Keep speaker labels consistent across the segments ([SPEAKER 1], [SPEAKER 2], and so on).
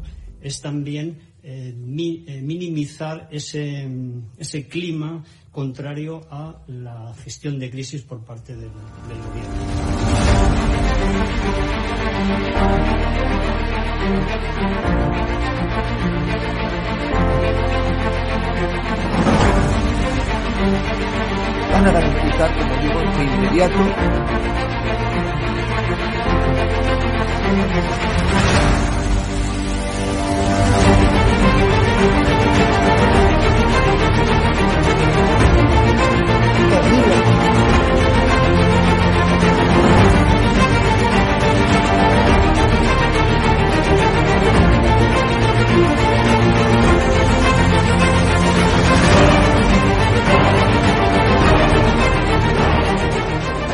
[SPEAKER 1] Trabajo es también eh, mi- eh, minimizar ese, ese clima contrario a la gestión de crisis por parte del, del gobierno.
[SPEAKER 2] van a garantizar, como digo, de inmediato Terrible.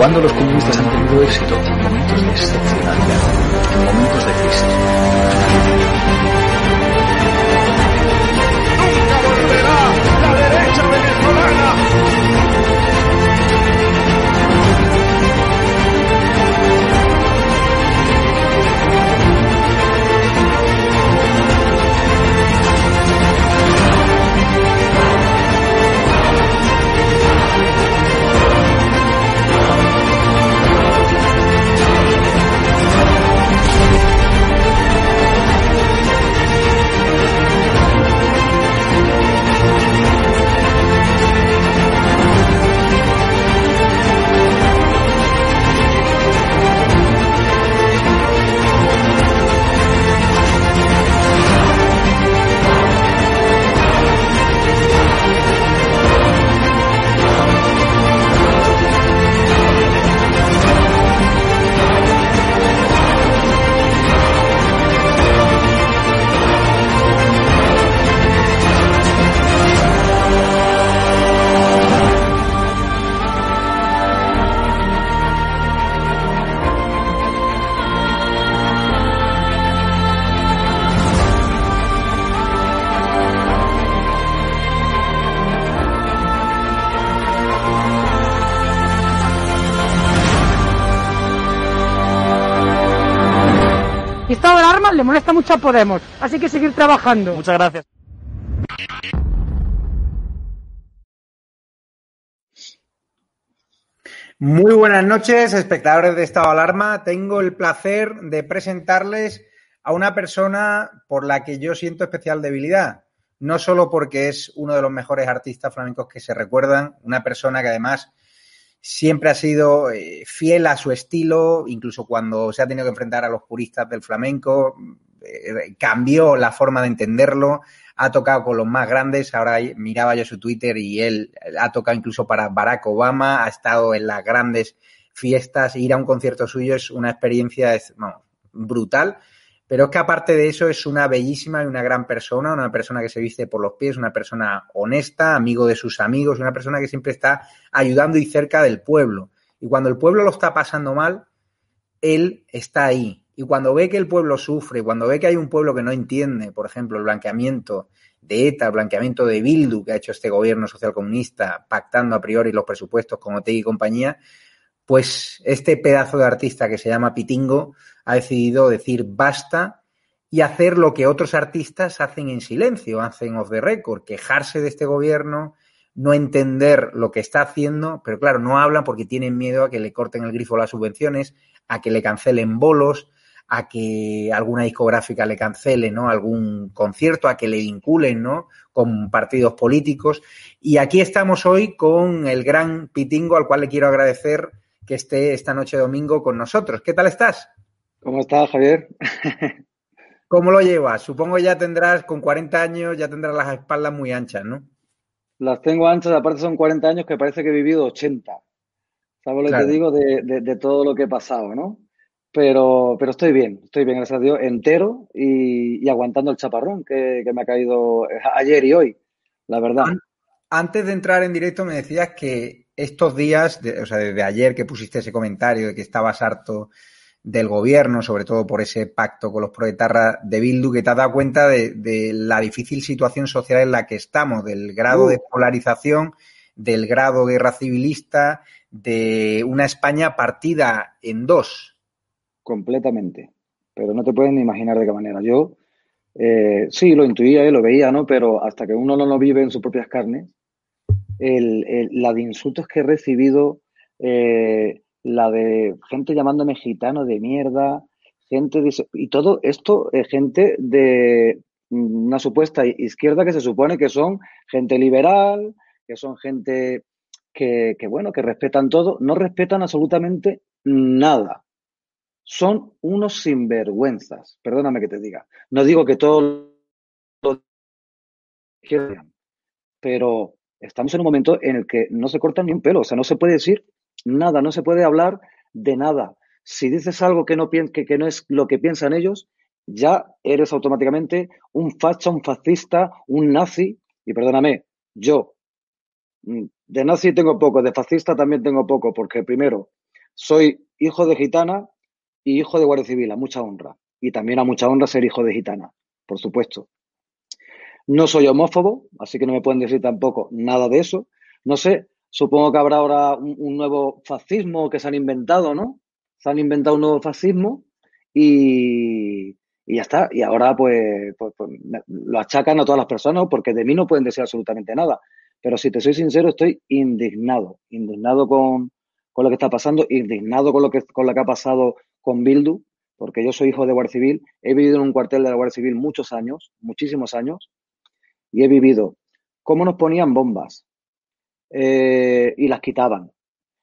[SPEAKER 3] Cuando los comunistas han tenido éxito en momentos de excepcionalidad, en momentos de crisis.
[SPEAKER 4] Alarma le molesta mucho a Podemos, así que seguir trabajando.
[SPEAKER 5] Muchas gracias.
[SPEAKER 6] Muy buenas noches, espectadores de Estado de Alarma. Tengo el placer de presentarles a una persona por la que yo siento especial debilidad. no solo porque es uno de los mejores artistas flamencos que se recuerdan, una persona que además siempre ha sido eh, fiel a su estilo, incluso cuando se ha tenido que enfrentar a los puristas del flamenco, eh, cambió la forma de entenderlo, ha tocado con los más grandes, ahora miraba yo su Twitter y él ha tocado incluso para Barack Obama, ha estado en las grandes fiestas, ir a un concierto suyo es una experiencia brutal pero es que aparte de eso es una bellísima y una gran persona, una persona que se viste por los pies, una persona honesta, amigo de sus amigos, una persona que siempre está ayudando y cerca del pueblo. Y cuando el pueblo lo está pasando mal, él está ahí. Y cuando ve que el pueblo sufre, cuando ve que hay un pueblo que no entiende, por ejemplo, el blanqueamiento de ETA, el blanqueamiento de Bildu que ha hecho este gobierno socialcomunista, pactando a priori los presupuestos con Otegi y compañía, pues este pedazo de artista que se llama Pitingo ha decidido decir basta y hacer lo que otros artistas hacen en silencio, hacen off the record, quejarse de este gobierno, no entender lo que está haciendo, pero claro, no hablan porque tienen miedo a que le corten el grifo las subvenciones, a que le cancelen bolos, a que alguna discográfica le cancele, ¿no? Algún concierto, a que le vinculen, ¿no? Con partidos políticos. Y aquí estamos hoy con el gran Pitingo, al cual le quiero agradecer que esté esta noche domingo con nosotros. ¿Qué tal estás?
[SPEAKER 5] ¿Cómo estás, Javier?
[SPEAKER 6] ¿Cómo lo llevas? Supongo ya tendrás, con 40 años, ya tendrás las espaldas muy anchas, ¿no?
[SPEAKER 5] Las tengo anchas, aparte son 40 años que parece que he vivido 80. ¿Sabes lo que te digo? De, todo lo que he pasado, ¿no? Pero, pero estoy bien, estoy bien, gracias a Dios, entero y, aguantando el chaparrón que, me ha caído ayer y hoy, la verdad.
[SPEAKER 6] Antes de entrar en directo me decías que estos días, o sea, desde ayer que pusiste ese comentario de que estabas harto del gobierno, sobre todo por ese pacto con los proetarras de Bildu, que te has dado cuenta de, la difícil situación social en la que estamos, del grado de polarización, del grado de guerra civilista, de una España partida en dos.
[SPEAKER 5] Completamente. Pero no te pueden imaginar de qué manera. Yo eh, sí lo intuía y lo veía, ¿no? Pero hasta que uno no lo vive en sus propias carnes, la de insultos que he recibido, eh, la de gente llamándome gitano de mierda, gente y todo esto, es gente de una supuesta izquierda que se supone que son gente liberal, que son gente que, bueno, que respetan todo, no respetan absolutamente nada. Son unos sinvergüenzas, perdóname que te diga. No digo que todos lo quieran, pero estamos en un momento en el que no se corta ni un pelo, o sea, no se puede decir nada, no se puede hablar de nada. Si dices algo que no, que, que no es lo que piensan ellos, ya eres automáticamente un facha, un fascista, un nazi, y perdóname, yo mm, de nazi tengo poco, de fascista también tengo poco, porque primero, soy hijo de gitana y hijo de guardia civil, a mucha honra. Y también a mucha honra ser hijo de gitana, por supuesto. No soy homófobo, así que no me pueden decir tampoco nada de eso. No sé, supongo que habrá ahora un, nuevo fascismo que se han inventado, ¿no? Se han inventado un nuevo fascismo y, ya está. Y ahora pues, pues, pues lo achacan a todas las personas porque de mí no pueden decir absolutamente nada. Pero si te soy sincero, estoy indignado, indignado con, con lo que está pasando, indignado con lo que, con lo que ha pasado con Bildu, porque yo soy hijo de Guardia Civil, he vivido en un cuartel de la Guardia Civil muchos años, muchísimos años, y he vivido cómo nos ponían bombas eh, y las quitaban.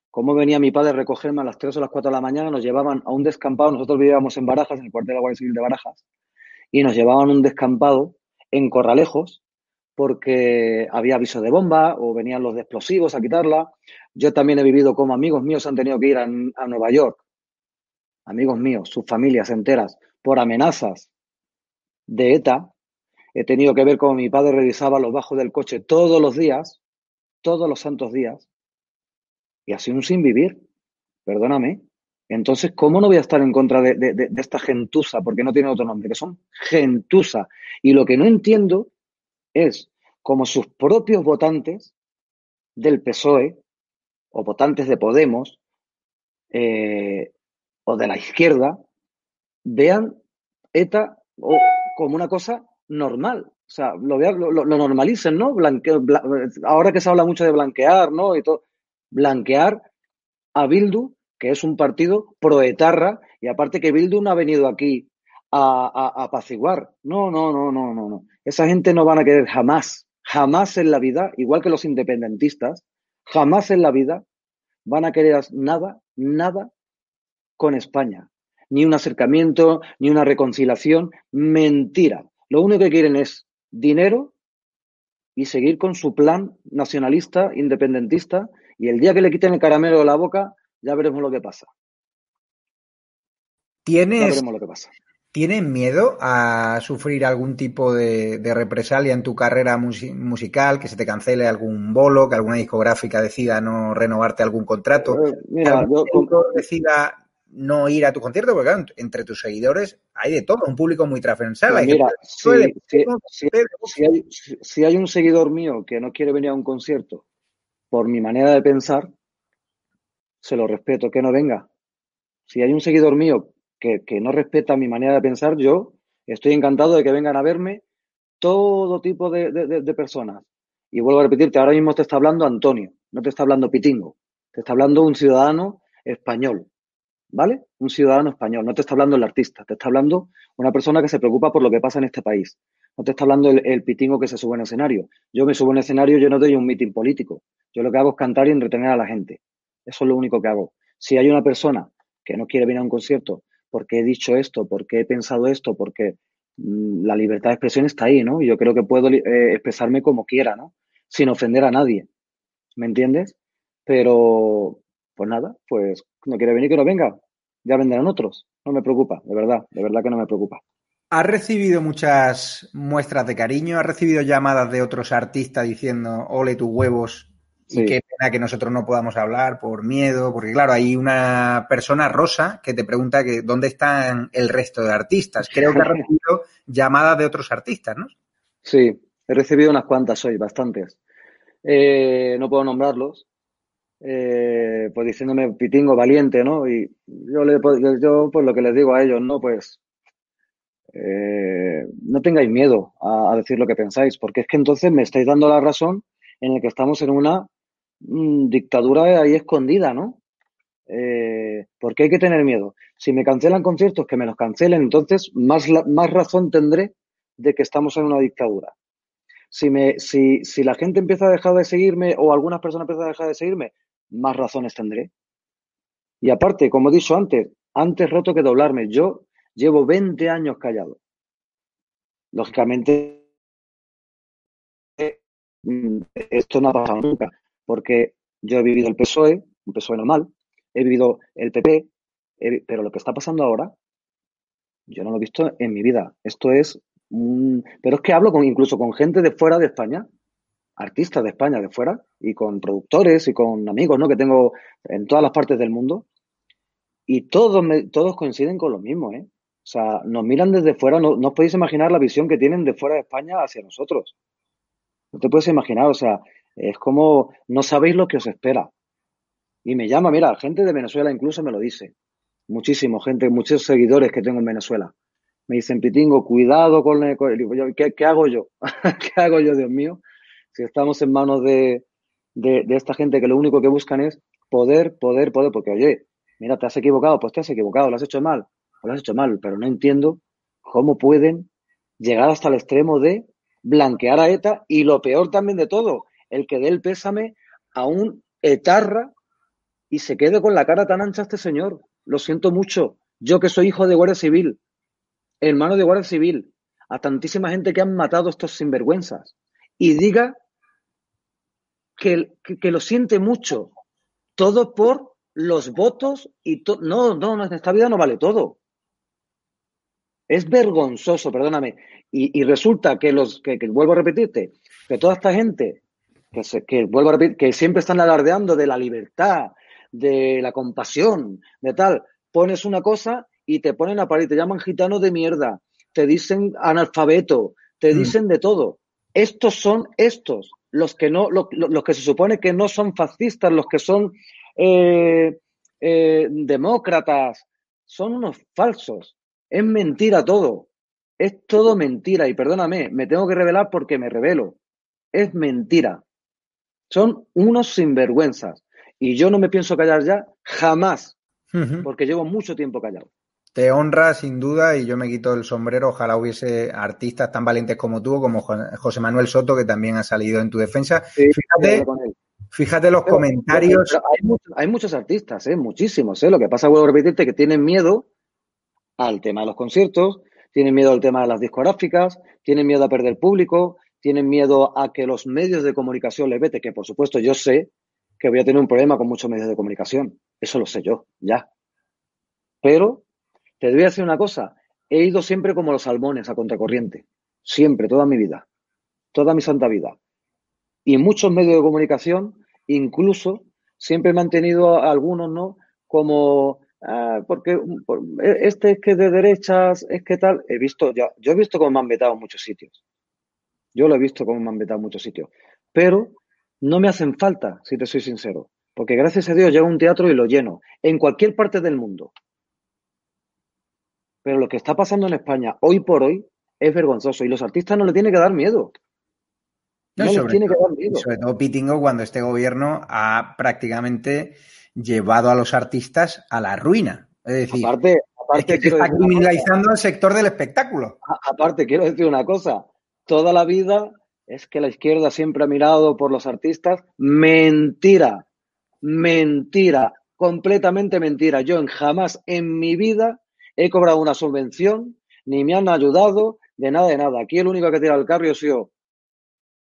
[SPEAKER 5] Cómo venía mi padre a recogerme a las 3 o las 4 de la mañana, nos llevaban a un descampado, nosotros vivíamos en Barajas, en el cuartel de la Guardia Civil de Barajas, y nos llevaban a un descampado en Corralejos, porque había aviso de bomba o venían los de explosivos a quitarla. Yo también he vivido como amigos míos han tenido que ir a, a Nueva York, amigos míos, sus familias enteras, por amenazas de ETA, He tenido que ver cómo mi padre revisaba los bajos del coche todos los días, todos los santos días, y así un sin vivir. Perdóname. Entonces, ¿cómo no voy a estar en contra de, esta gentuza? Porque no tiene otro nombre, que son gentuza. Y lo que no entiendo es cómo sus propios votantes del PSOE o votantes de Podemos eh, o de la izquierda vean ETA como una cosa normal. O sea, lo, lo, normalicen, ¿no? ahora que se habla mucho de blanquear, ¿no? Y todo, blanquear a Bildu, que es un partido proetarra, y aparte que Bildu no ha venido aquí a, a, apaciguar. No, no, no, no, no, no. Esa gente no van a querer jamás, jamás en la vida, igual que los independentistas, jamás en la vida van a querer nada, nada con España. Ni un acercamiento, ni una reconciliación. Mentira. Lo único que quieren es dinero y seguir con su plan nacionalista, independentista, y el día que le quiten el caramelo de la boca, ya veremos lo que pasa.
[SPEAKER 6] ¿Tienes,
[SPEAKER 5] Ya veremos lo que pasa.
[SPEAKER 6] ¿Tienes miedo a sufrir algún tipo de, de represalia en tu carrera musi- musical, que se te cancele algún bolo, que alguna discográfica decida no renovarte algún contrato,
[SPEAKER 5] Eh, mira,
[SPEAKER 6] algún
[SPEAKER 5] yo,
[SPEAKER 6] decida no ir a tu concierto? Porque claro, entre tus seguidores hay de todo, un público muy transversal.
[SPEAKER 5] Pues
[SPEAKER 6] Hay
[SPEAKER 5] mira,
[SPEAKER 6] gente
[SPEAKER 5] si,
[SPEAKER 6] de
[SPEAKER 5] si-
[SPEAKER 6] Podemos,
[SPEAKER 5] si-
[SPEAKER 6] de-
[SPEAKER 5] si hay, si- si hay un seguidor mío que no quiere venir a un concierto por mi manera de pensar, se lo respeto, que no venga. Si hay un seguidor mío que, no respeta mi manera de pensar, yo estoy encantado de que vengan a verme todo tipo de personas. Y vuelvo a repetirte, ahora mismo te está hablando Antonio, no te está hablando Pitingo, te está hablando un ciudadano español, ¿vale? Un ciudadano español, no te está hablando el artista, te está hablando una persona que se preocupa por lo que pasa en este país. No te está hablando el, el pitingo que se sube en escenario. Yo me subo en escenario, yo no doy un mitin político. Yo lo que hago es cantar y entretener a la gente. Eso es lo único que hago. Si hay una persona que no quiere venir a un concierto porque he dicho esto, porque he pensado esto, porque mm, la libertad de expresión está ahí, ¿no? Yo creo que puedo eh, expresarme como quiera, ¿no? Sin ofender a nadie. ¿Me entiendes? Pero, pues nada, pues no quiere venir, que no venga. Ya vendrán otros. No me preocupa, de verdad, de verdad que no me preocupa.
[SPEAKER 6] ¿Has recibido muchas muestras de cariño? ¿Has recibido llamadas de otros artistas diciendo, ole tus huevos? Y qué pena que nosotros no podamos hablar por miedo, porque claro, hay una persona rosa que te pregunta que dónde están el resto de artistas. Creo que has recibido llamadas de otros artistas, ¿no?
[SPEAKER 5] Sí, he recibido unas cuantas hoy, bastantes. Eh, no puedo nombrarlos, eh, pues diciéndome pitingo valiente, ¿no? Y yo, le, pues, yo pues lo que les digo a ellos, ¿no? Pues eh, no tengáis miedo a, a decir lo que pensáis, porque es que entonces me estáis dando la razón en el que estamos en una dictadura ahí escondida, ¿no? Eh, ¿por qué hay que tener miedo? Si me cancelan conciertos, que me los cancelen, entonces más, más razón tendré de que estamos en una dictadura. Si, me, si, si la gente empieza a dejar de seguirme o algunas personas empiezan a dejar de seguirme, más razones tendré. Y aparte, como he dicho antes, antes roto que doblarme. Yo llevo 20 años callado. Lógicamente, mm, esto no ha pasado nunca, porque yo he vivido el PSOE, un PSOE normal, he vivido el PP, pero lo que está pasando ahora, yo no lo he visto en mi vida. Esto es, pero es que hablo incluso con gente de fuera de España, artistas de España de fuera, y con productores y con amigos, ¿no? Que tengo en todas las partes del mundo, y todos, me- todos coinciden con lo mismo, ¿eh? O sea, nos miran desde fuera, no, no os podéis imaginar la visión que tienen de fuera de España hacia nosotros. No te puedes imaginar, o sea, es como no sabéis lo que os espera. Y me llama, mira, gente de Venezuela incluso me lo dice. Muchísimo, gente, muchos seguidores que tengo en Venezuela. Me dicen, Pitingo, cuidado con el... con el-". Digo, yo, ¿qué, qué hago yo? ¿Qué hago yo, Dios mío? Si estamos en manos de, de, de esta gente que lo único que buscan es poder, poder, poder, porque oye, mira, te has equivocado, pues te has equivocado, lo has hecho mal, lo has hecho mal, pero no entiendo cómo pueden llegar hasta el extremo de blanquear a ETA y lo peor también de todo, el que dé el pésame a un etarra y se quede con la cara tan ancha este señor. Lo siento mucho. Yo que soy hijo de Guardia Civil, hermano de Guardia Civil, a tantísima gente que han matado estos sinvergüenzas, y diga que, que, lo siente mucho, todo por los votos y todo. No, no, no, en esta vida no vale todo. Es vergonzoso, perdóname. Y, resulta que los, que vuelvo a repetirte, que toda esta gente, que, se, que vuelvo a repetir, que siempre están alardeando de la libertad, de la compasión, de tal, pones una cosa y te ponen a parir, te llaman gitano de mierda, te dicen analfabeto, te
[SPEAKER 6] Mm.
[SPEAKER 5] dicen de todo. Estos son estos, los que no, lo- lo- los que se supone que no son fascistas, los que son eh, eh, demócratas, son unos falsos. Es mentira todo. Es todo mentira. Y perdóname, me tengo que revelar porque me revelo. Es mentira. Son unos sinvergüenzas. Y yo no me pienso callar ya jamás, porque llevo mucho tiempo callado.
[SPEAKER 6] te honra sin duda y yo me quito el sombrero. Ojalá hubiese artistas tan valientes como tú, como José Manuel Soto, que también ha salido en tu defensa.
[SPEAKER 5] Sí,
[SPEAKER 6] fíjate, fíjate los
[SPEAKER 5] Pero-
[SPEAKER 6] comentarios.
[SPEAKER 5] pero hay, muchos, hay muchos artistas, ¿eh? muchísimos. ¿eh? Lo que pasa, vuelvo a repetirte, que tienen miedo al tema de los conciertos, tienen miedo al tema de las discográficas, tienen miedo a perder público, tienen miedo a que los medios de comunicación les vete, que por supuesto yo sé que voy a tener un problema con muchos medios de comunicación. Eso lo sé yo, ya. Pero te voy a decir una cosa, he ido siempre como los salmones a contracorriente. Siempre, toda mi vida. Toda mi santa vida. Y muchos medios de comunicación, incluso, siempre me han tenido algunos, ¿no? Como, ah, porque por- este es que de derechas, es que tal. He visto, ya, yo he visto cómo me han vetado en muchos sitios. Yo lo he visto cómo me han vetado en muchos sitios. Pero no me hacen falta, si te soy sincero. Porque gracias a Dios llego a un teatro y lo lleno. En cualquier parte del mundo. Pero lo que está pasando en España hoy por hoy es vergonzoso. Y los artistas no le tienen que dar miedo.
[SPEAKER 6] No,
[SPEAKER 5] No les tiene que dar miedo.
[SPEAKER 6] sobre todo Pitingo cuando este gobierno ha prácticamente llevado a los artistas a la ruina. Es decir,
[SPEAKER 5] Aparte,
[SPEAKER 6] es que se está criminalizando el sector del espectáculo.
[SPEAKER 5] Aparte, quiero decir una cosa. Toda la vida es que la izquierda siempre ha mirado por los artistas. Mentira. Mentira. Completamente mentira. Yo jamás en mi vida he cobrado una subvención, ni me han ayudado, de nada, de nada. Aquí el único que tira el carro he sido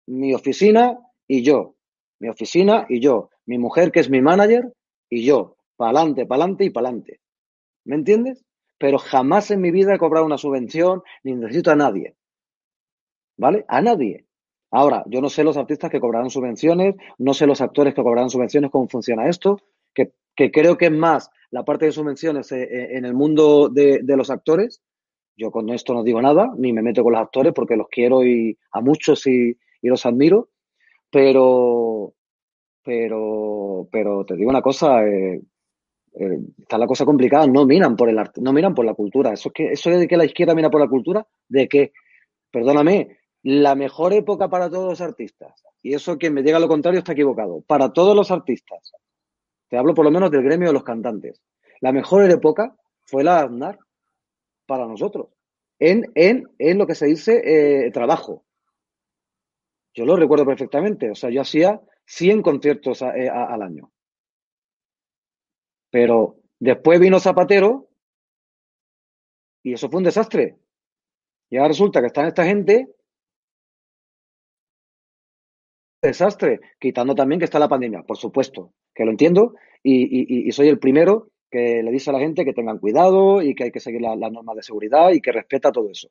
[SPEAKER 5] mi oficina y yo. Mi oficina y yo. Mi mujer, que es mi manager, y yo. Pa'lante, pa'lante y pa'lante. ¿Me entiendes? Pero jamás en mi vida he cobrado una subvención ni necesito a nadie. ¿Vale? A nadie. Ahora, yo no sé los artistas que cobrarán subvenciones, no sé los actores que cobrarán subvenciones, cómo funciona esto, que, que creo que es más la parte de subvenciones eh, eh, en el mundo de, de los actores. Yo con esto no digo nada, ni me meto con los actores porque los quiero y a muchos y, y los admiro, pero, pero, pero te digo una cosa, eh, está la cosa complicada, no miran por el arte, no miran por la cultura. Eso es que, eso de que la izquierda mira por la cultura, de que, perdóname, la mejor época para todos los artistas, y eso quien me diga lo contrario está equivocado, para todos los artistas, te hablo por lo menos del gremio de los cantantes, la mejor época fue la de Aznar para nosotros, en, en, en lo que se dice eh, trabajo. Yo lo recuerdo perfectamente, o sea, yo hacía 100 conciertos eh, al año. Pero después vino Zapatero y eso fue un desastre. Y ahora resulta que están esta gente. Desastre, quitando también que está la pandemia, por supuesto, que lo entiendo y, soy el primero que le dice a la gente que tengan cuidado y que hay que seguir la- las normas de seguridad y que respeta todo eso.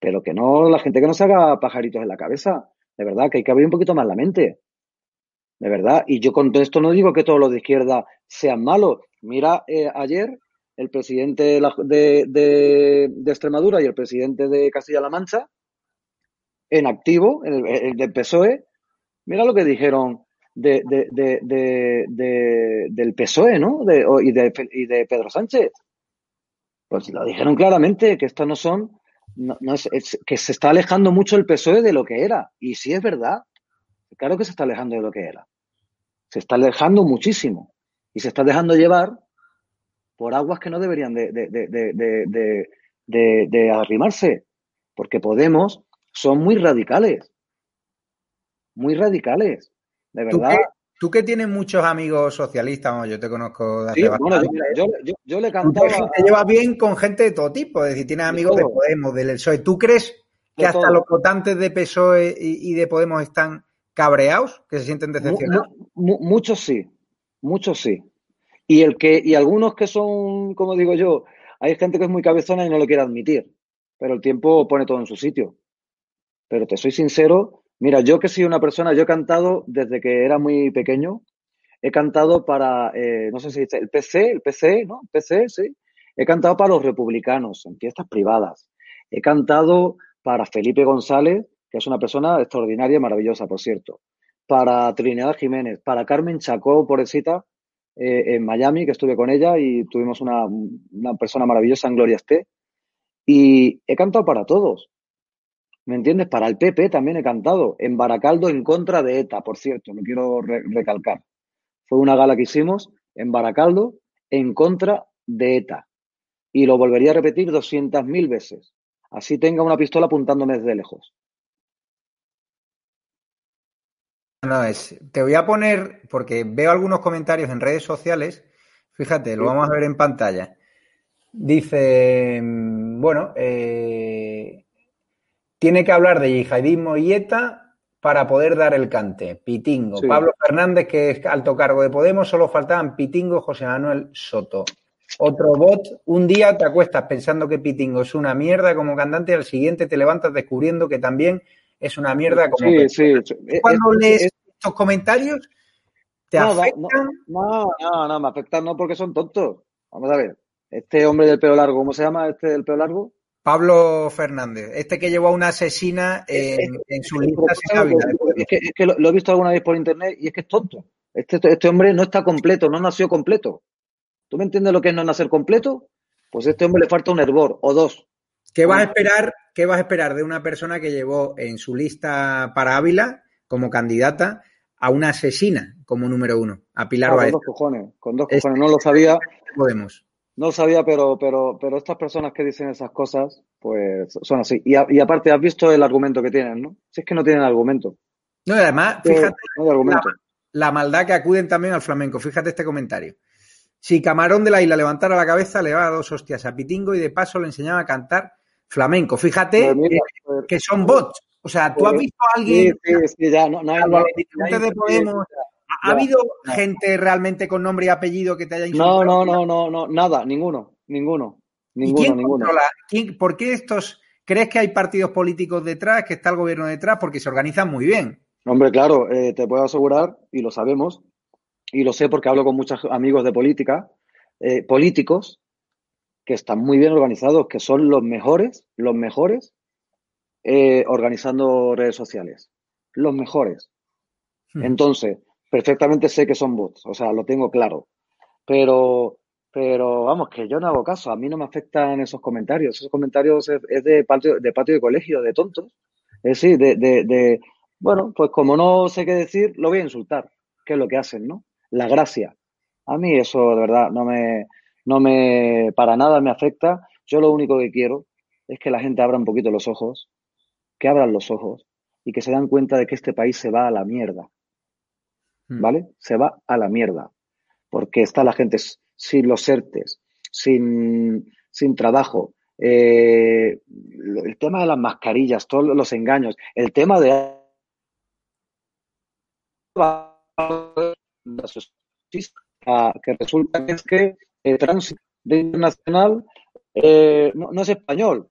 [SPEAKER 5] Pero que no, la gente que no se haga pajaritos en la cabeza, de verdad, que hay que abrir un poquito más la mente. De verdad, y yo con esto no digo que todos los de izquierda sean malos. Mira, eh, ayer el presidente de- de- de Extremadura y el presidente de Castilla-La Mancha, en activo, el, el del PSOE, mira lo que dijeron de, de- de- de- de- del PSOE, ¿no? Y, de, Pedro Sánchez. Pues lo dijeron claramente, que estos no son, no, es, que se está alejando mucho el PSOE de lo que era. Y sí es verdad, claro que se está alejando de lo que era. Se está alejando muchísimo. Y se está dejando llevar por aguas que no deberían de, de, de, de, de, de- de- de arrimarse. Porque Podemos son muy radicales. Muy radicales. De
[SPEAKER 6] Tú
[SPEAKER 5] verdad.
[SPEAKER 6] que, tú que tienes muchos amigos socialistas, yo te conozco de hace
[SPEAKER 5] Sí, bueno, yo,
[SPEAKER 6] bastante.
[SPEAKER 5] mira, yo, yo, yo le
[SPEAKER 6] Tú te,
[SPEAKER 5] cantaba.
[SPEAKER 6] llevas bien con gente de todo tipo, es decir, tienes amigos de. Podemos, del PSOE. ¿Tú crees que hasta
[SPEAKER 5] todo.
[SPEAKER 6] los votantes de PSOE y, y de Podemos están cabreados, que se sienten decepcionados?
[SPEAKER 5] mu- mu- muchos sí, muchos sí. Y el que, y algunos que son, como digo yo, hay gente que es muy cabezona y no lo quiere admitir, pero el tiempo pone todo en su sitio. Pero te soy sincero, mira, yo que soy una persona, yo he cantado desde que era muy pequeño, he cantado para, eh, no sé si dice, el PC, el PC, ¿no? PC, sí. He cantado para los republicanos en fiestas privadas. He cantado para Felipe González, que es una persona extraordinaria y maravillosa, por cierto. Para Trinidad Jiménez, para Carmen Chacó, pobrecita, eh, en Miami, que estuve con ella y tuvimos una, una persona maravillosa en Gloria esté. Y he cantado para todos. ¿Me entiendes? Para el PP también he cantado. En Baracaldo en contra de ETA, por cierto, lo quiero re- recalcar. Fue una gala que hicimos en Baracaldo en contra de ETA. y lo volvería a repetir 200.000 veces. Así tenga una pistola apuntándome desde lejos.
[SPEAKER 6] No, es, te voy a poner, porque veo algunos comentarios en redes sociales, fíjate, lo vamos a ver en pantalla. Dice, mm, bueno, eh, tiene que hablar de yihadismo y ETA para poder dar el cante. Pitingo.
[SPEAKER 5] Sí.
[SPEAKER 6] Pablo Fernández, que es alto cargo de Podemos, solo faltaban Pitingo, José Manuel Soto. Otro bot, un día te acuestas pensando que Pitingo es una mierda como cantante y al siguiente te levantas descubriendo que también es una mierda como
[SPEAKER 5] Sí, sí. sí.
[SPEAKER 6] Cuando
[SPEAKER 5] Es-
[SPEAKER 6] lees
[SPEAKER 5] es-
[SPEAKER 6] estos comentarios, te
[SPEAKER 5] no,
[SPEAKER 6] afectan.
[SPEAKER 5] no, no, no, me afectan no porque son tontos. Vamos a ver. Este hombre del pelo largo, ¿cómo se llama este del pelo largo?
[SPEAKER 6] Pablo Fernández, este que llevó a una asesina en, en de Podemos.
[SPEAKER 5] Es que, es que lo, lo he visto alguna vez por internet y es que es tonto. Este, este hombre no está completo, no nació completo. ¿Tú me entiendes lo que es no nacer completo? Pues a este hombre le falta un hervor o dos.
[SPEAKER 6] ¿Qué vas a esperar? ¿Qué vas a esperar de una persona que llevó en su lista para Ávila como candidata a una asesina como número uno, a Pilar
[SPEAKER 5] Ah, con dos cojones, con dos
[SPEAKER 6] Es-
[SPEAKER 5] cojones. No lo sabía,
[SPEAKER 6] Podemos.
[SPEAKER 5] No sabía, pero, pero, pero estas personas que dicen esas cosas, pues son así. Y, a- y aparte, has visto el argumento que tienen, ¿no? Si es que no tienen argumento.
[SPEAKER 6] No, y además,
[SPEAKER 5] No,
[SPEAKER 6] fíjate
[SPEAKER 5] no hay argumento.
[SPEAKER 6] la maldad que acuden también al flamenco. Fíjate este comentario. Si Camarón de la Isla levantara la cabeza, le daba dos hostias a Pitingo y de paso le enseñaba a cantar flamenco. Fíjate
[SPEAKER 5] Pues mira,
[SPEAKER 6] eh,
[SPEAKER 5] pues-
[SPEAKER 6] que son bots. O sea, ¿tú has
[SPEAKER 5] pues-
[SPEAKER 6] visto a alguien
[SPEAKER 5] sí, sí, ya, no, no hay, no
[SPEAKER 6] a
[SPEAKER 5] hay- no hay-
[SPEAKER 6] de Podemos? ¿Ha habido
[SPEAKER 5] no.
[SPEAKER 6] gente realmente con nombre y apellido que te haya insultado?
[SPEAKER 5] No, no, no, no, no, nada, ninguno, ninguno,
[SPEAKER 6] ¿Y
[SPEAKER 5] ninguno, ninguno.
[SPEAKER 6] ¿Por qué estos crees que hay partidos políticos detrás, que está el gobierno detrás? Porque se organizan muy bien.
[SPEAKER 5] Hombre, claro, eh, te puedo asegurar, y lo sabemos, y lo sé porque hablo con muchos amigos de política, eh, políticos que están muy bien organizados, que son los mejores, los mejores eh, organizando redes sociales. Los mejores.
[SPEAKER 6] Hmm.
[SPEAKER 5] Entonces, perfectamente sé que son bots, o sea, lo tengo claro. Pero, pero vamos, que yo no hago caso, a mí no me afectan esos comentarios. Esos comentarios es, de patio, de patio de colegio, de tontos. Es decir, de, de, de, bueno, pues como no sé qué decir, lo voy a insultar, que es lo que hacen, ¿no? La gracia. A mí eso, de verdad, no me, no me, para nada me afecta. Yo lo único que quiero es que la gente abra un poquito los ojos, que abran los ojos y que se dan cuenta de que este país se va a la mierda.
[SPEAKER 6] Hmm.
[SPEAKER 5] ¿vale? Se va a la mierda. Porque está la gente sin los ERTES, sin, sin trabajo. eh, el tema de las mascarillas, todos los engaños, el tema de Ah, que resulta que es que el tránsito internacional eh, no, no es español.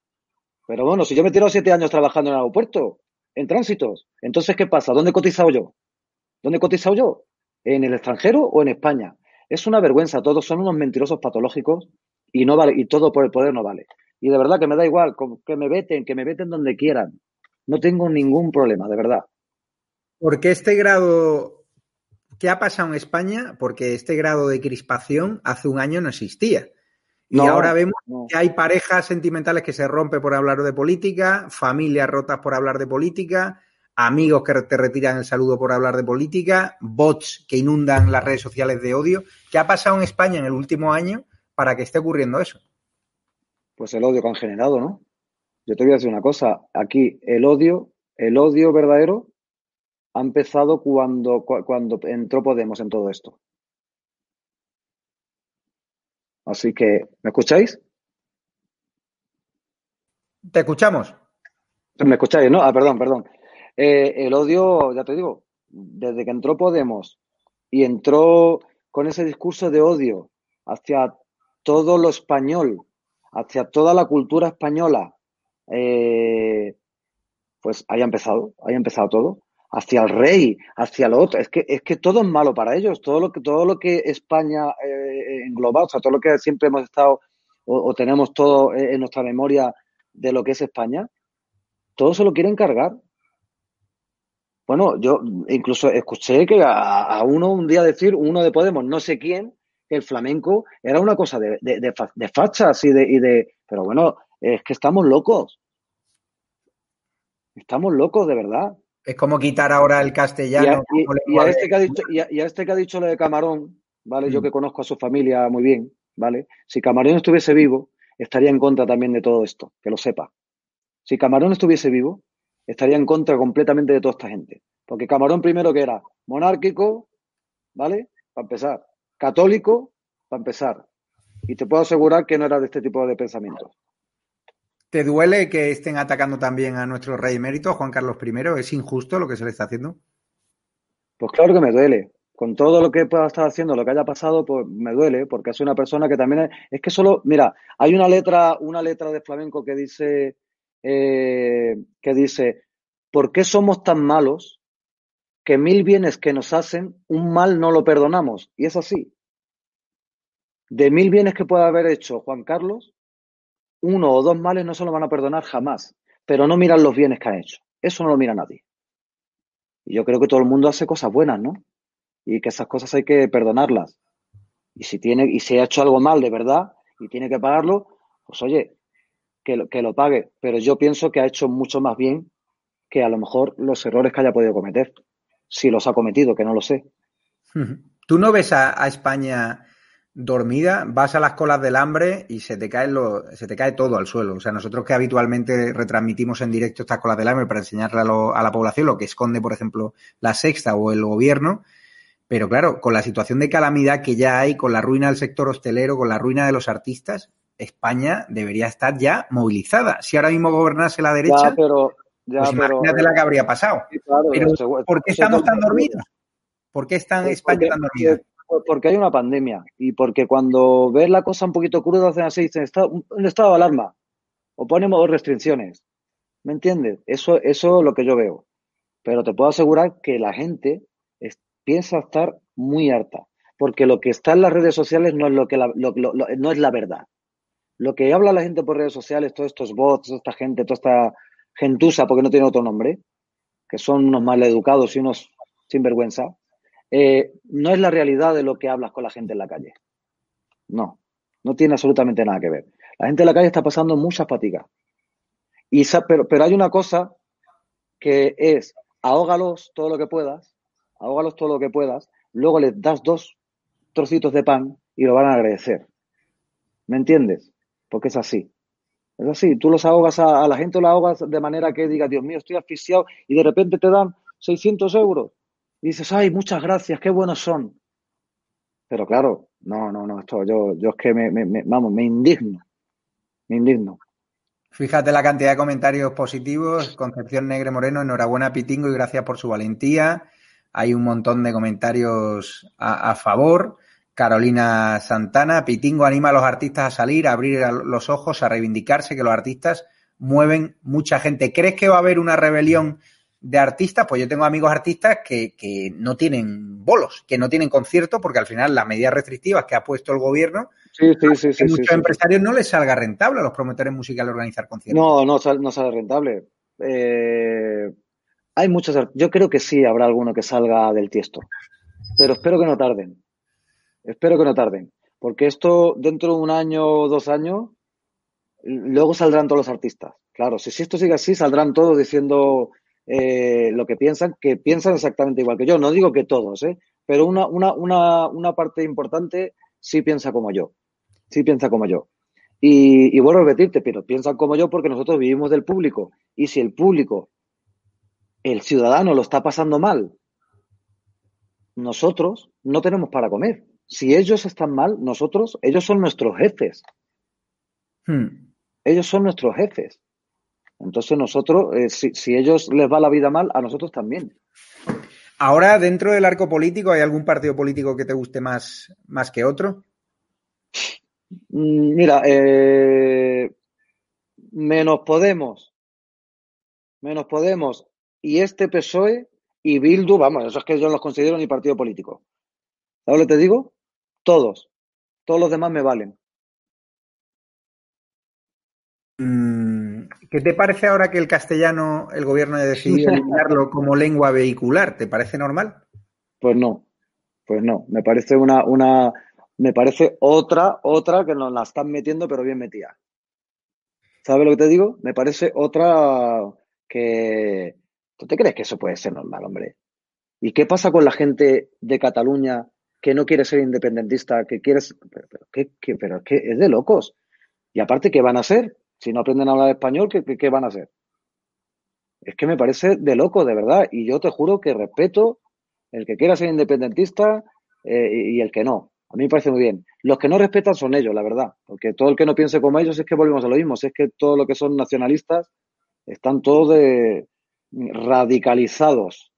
[SPEAKER 5] Pero bueno, si yo me he tirado siete años trabajando en el aeropuerto, en tránsitos, entonces ¿qué pasa? ¿Dónde he cotizado yo? ¿Dónde he cotizado yo? ¿En el extranjero o en España? Es una vergüenza, todos son unos mentirosos patológicos y no vale, y todo por el poder no vale. Y de verdad que me da igual, que me veten, que me veten donde quieran. No tengo ningún problema, de verdad.
[SPEAKER 6] Porque este grado, ¿qué ha pasado en España? Porque este grado de crispación hace un año no existía. Y
[SPEAKER 5] No,
[SPEAKER 6] ahora vemos
[SPEAKER 5] no.
[SPEAKER 6] que hay parejas sentimentales que se rompen por hablar de política, familias rotas por hablar de política, amigos que te retiran el saludo por hablar de política, bots que inundan las redes sociales de odio. ¿Qué ha pasado en España en el último año para que esté ocurriendo eso?
[SPEAKER 5] Pues el odio que han generado, ¿no? Yo te voy a decir una cosa, aquí el odio, el odio verdadero ha empezado cuando, cu- cuando entró Podemos en todo esto. Así que, ¿me escucháis?
[SPEAKER 6] Te escuchamos.
[SPEAKER 5] ¿Me escucháis, no? Ah, perdón, perdón. Eh, el odio, ya te digo, desde que entró Podemos y entró con ese discurso de odio hacia todo lo español, hacia toda la cultura española, eh, pues ahí ha empezado, ahí ha empezado todo. Hacia el rey, hacia lo otro. Es que, es que todo es malo para ellos. Todo lo que, todo lo que España eh, engloba, o sea, todo lo que siempre hemos estado o, o tenemos todo en nuestra memoria de lo que es España, todo se lo quieren cargar. Bueno, yo incluso escuché que a, a uno un día decir, uno de Podemos, no sé quién, que el flamenco era una cosa de, de, de, fa- de fachas y de, y de... Pero bueno, es que estamos locos. Estamos locos, de verdad.
[SPEAKER 6] Es como quitar ahora el
[SPEAKER 5] Y a,
[SPEAKER 6] castellano.
[SPEAKER 5] y- a este que ha dicho, y a, y a este que ha dicho lo de Camarón, ¿vale? Yo
[SPEAKER 6] Mm.
[SPEAKER 5] que conozco a su familia muy bien, ¿vale? Si Camarón estuviese vivo, estaría en contra también de todo esto, que lo sepa. Si Camarón estuviese vivo, estaría en contra completamente de toda esta gente. Porque Camarón primero que era monárquico, ¿vale? Para empezar. Católico, para empezar. Y te puedo asegurar que no era de este tipo de pensamientos.
[SPEAKER 6] ¿Te duele que estén atacando también a nuestro rey emérito, Juan Carlos I? ¿Es injusto lo que se le está haciendo?
[SPEAKER 5] Pues claro que me duele. Con todo lo que pueda estar haciendo, lo que haya pasado, pues me duele, porque es una persona que también es, es que solo, mira, hay una letra, una letra de flamenco que dice, eh, que dice, ¿por qué somos tan malos que mil bienes que nos hacen, un mal no lo perdonamos? Y es así. De mil bienes que pueda haber hecho Juan Carlos, uno o dos males no se lo van a perdonar jamás, pero no miran los bienes que ha hecho. Eso no lo mira nadie. Y yo creo que todo el mundo hace cosas buenas, ¿no? Y que esas cosas hay que perdonarlas. Y si tiene, y si ha hecho algo mal de verdad y tiene que pagarlo, pues oye, que lo, que lo pague. Pero yo pienso que ha hecho mucho más bien que a lo mejor los errores que haya podido cometer. Si los ha cometido, que no lo sé.
[SPEAKER 6] ¿Tú no ves a, España dormida, vas a las colas del hambre y se te, cae se te cae todo al suelo. O sea, nosotros que habitualmente retransmitimos en directo estas colas del hambre para enseñarle a, a, la población lo que esconde, por ejemplo, la sexta o el gobierno, pero claro, con la situación de calamidad que ya hay, con la ruina del sector hostelero, con la ruina de los artistas, España debería estar ya movilizada. Si ahora mismo gobernase la derecha,
[SPEAKER 5] ya, pero, ya,
[SPEAKER 6] pues
[SPEAKER 5] pero,
[SPEAKER 6] imagínate la que habría pasado.
[SPEAKER 5] Claro,
[SPEAKER 6] pero,
[SPEAKER 5] seguro,
[SPEAKER 6] ¿por qué estamos tan dormidos? ¿Por qué está España
[SPEAKER 5] porque-
[SPEAKER 6] tan dormida?
[SPEAKER 5] Porque hay una pandemia y porque cuando ves la cosa un poquito cruda hacen así, dicen "Está- un estado de alarma o ponemos restricciones. ¿Me entiendes? Eso, eso es lo que yo veo. Pero te puedo asegurar que la gente es- piensa estar muy harta, porque lo que está en las redes sociales no es lo que la- lo- lo- lo- no es la verdad. Lo que habla la gente por redes sociales, todos estos bots, esta gente, toda esta gentuza, porque no tiene otro nombre, que son unos maleducados y unos sinvergüenza, eh, no es la realidad de lo que hablas con la gente en la calle. No, no tiene absolutamente nada que ver. La gente en la calle está pasando mucha fatiga. Y pero, pero hay una cosa que es, ahógalos todo lo que puedas, ahógalos todo lo que puedas, luego les das dos trocitos de pan y lo van a agradecer. ¿Me entiendes? Porque es así. Es así, tú los ahogas a, la gente, los ahogas de manera que diga, Dios mío, estoy asfixiado y de repente te dan 600 euros. Y dices, ay, muchas gracias, qué buenos son. Pero claro, no, no, no, esto yo, yo es que me, vamos, me indigno. Me indigno.
[SPEAKER 6] Fíjate la cantidad de comentarios positivos. Concepción Negre Moreno, enhorabuena Pitingo y gracias por su valentía. Hay un montón de comentarios a favor. Carolina Santana, Pitingo anima a los artistas a salir, a abrir los ojos, a reivindicarse, que los artistas mueven mucha gente. ¿Crees que va a haber una rebelión de artistas? Pues yo tengo amigos artistas que, que no tienen bolos, que no tienen conciertos, porque al final las medidas restrictivas que ha puesto el gobierno
[SPEAKER 5] Sí, sí, sí,
[SPEAKER 6] a
[SPEAKER 5] sí, sí,
[SPEAKER 6] muchos
[SPEAKER 5] sí.
[SPEAKER 6] empresarios no les salga rentable a los promotores musicales organizar conciertos.
[SPEAKER 5] No, no, sal- no sale rentable. Eh, hay muchos, yo creo que sí habrá alguno que salga del tiesto, pero espero que no tarden. Espero que no tarden, porque esto dentro de un año o dos años, luego saldrán todos los artistas. Claro, si, esto sigue así, saldrán todos diciendo eh, lo que piensan, que piensan exactamente igual que yo. No digo que todos, ¿eh? pero una, una, una, una parte importante sí piensa como yo. Sí piensa como yo. Y, y vuelvo a repetirte, pero piensan como yo porque nosotros vivimos del público. Y si el público, el ciudadano lo está pasando mal, nosotros no tenemos para comer. Si ellos están mal, nosotros, ellos son nuestros jefes.
[SPEAKER 6] Hmm.
[SPEAKER 5] Ellos son nuestros jefes. Entonces nosotros, eh, si, si ellos les va la vida mal, a nosotros también.
[SPEAKER 6] Ahora, dentro del arco político, ¿hay algún partido político que te guste más, más que otro?
[SPEAKER 5] Mm, Mira, eh, menos Podemos, menos Podemos y este PSOE y Bildu, vamos, eso es que yo no los considero ni partido político. ¿Sabes lo que te digo? Todos. Todos los demás me valen.
[SPEAKER 6] Mm, ¿Qué te parece ahora que el castellano, el gobierno haya decidido eliminarlo como lengua vehicular? ¿Te parece normal?
[SPEAKER 5] Pues no, pues no. Me parece una, una, me parece otra, otra que nos la están metiendo, pero bien metida. ¿Sabes lo que te digo? Me parece otra que. ¿Tú te crees que eso puede ser normal, hombre? ¿Y qué pasa con la gente de Cataluña que no quiere ser independentista, que quiere. ser- Pero, pero, ¿qué, qué- pero es que es de locos. Y aparte, ¿qué van a hacer? Si no aprenden a hablar español, ¿qué, qué, qué van a hacer? Es que me parece de loco, de verdad. Y yo te juro que respeto el que quiera ser independentista eh, y, y el que no. A mí me parece muy bien. Los que no respetan son ellos, la verdad. Porque todo el que no piense como ellos es que volvemos a lo mismo. Si es que todo lo que son nacionalistas están todos de radicalizados.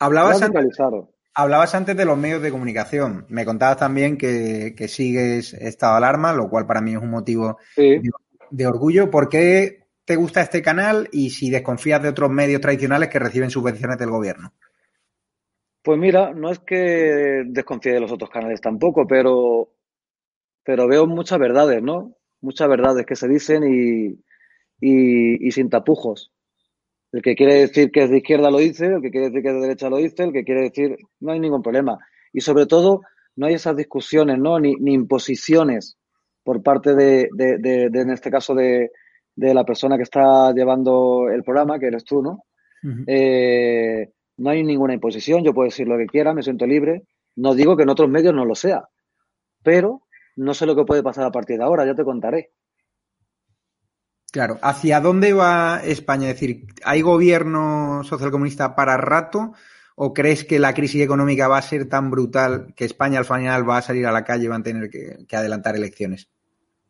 [SPEAKER 6] Hablabas
[SPEAKER 5] radicalizados.
[SPEAKER 6] Hablabas antes de los medios de comunicación. Me contabas también que, que sigues estado alarma, lo cual para mí es un motivo
[SPEAKER 5] Sí.
[SPEAKER 6] de, de orgullo. ¿Por qué te gusta este canal y si desconfías de otros medios tradicionales que reciben subvenciones del gobierno?
[SPEAKER 5] Pues mira, no es que desconfíe de los otros canales tampoco, pero, pero veo muchas verdades, ¿no? Muchas verdades que se dicen y, y, y sin tapujos. El que quiere decir que es de izquierda lo dice, el que quiere decir que es de derecha lo dice, el que quiere decir no hay ningún problema. Y sobre todo, no hay esas discusiones, ¿no? Ni, ni imposiciones por parte de, de, de, de, en este caso, de, de la persona que está llevando el programa, que eres tú, ¿no? Eh, no hay ninguna imposición, yo puedo decir lo que quiera, me siento libre. No digo que en otros medios no lo sea, pero no sé lo que puede pasar a partir de ahora, ya te contaré.
[SPEAKER 6] Claro, ¿hacia dónde va España? Es decir, ¿hay gobierno socialcomunista para rato? ¿O crees que la crisis económica va a ser tan brutal que España al final va a salir a la calle y van a tener que, que adelantar elecciones?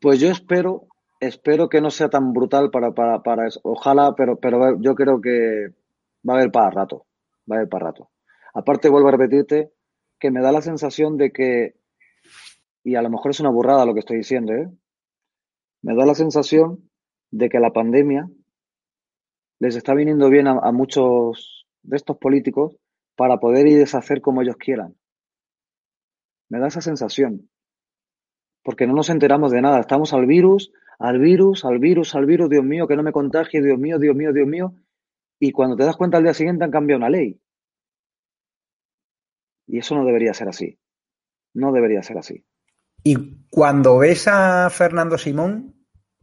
[SPEAKER 5] Pues yo espero, espero que no sea tan brutal para, para, para eso. Ojalá, pero, pero yo creo que va a haber para rato. Va a haber para rato. Aparte, vuelvo a repetirte que me da la sensación de que, y a lo mejor es una burrada lo que estoy diciendo, ¿eh? Me da la sensación de que la pandemia les está viniendo bien a, muchos de estos políticos para poder ir deshacer como ellos quieran. Me da esa sensación. Porque no nos enteramos de nada. Estamos al virus, al virus, al virus, al virus, Dios mío, que no me contagie, Dios mío, Dios mío, Dios mío. Y cuando te das cuenta al día siguiente han cambiado una ley. Y eso no debería ser así. No debería ser así.
[SPEAKER 6] Y cuando ves a Fernando Simón,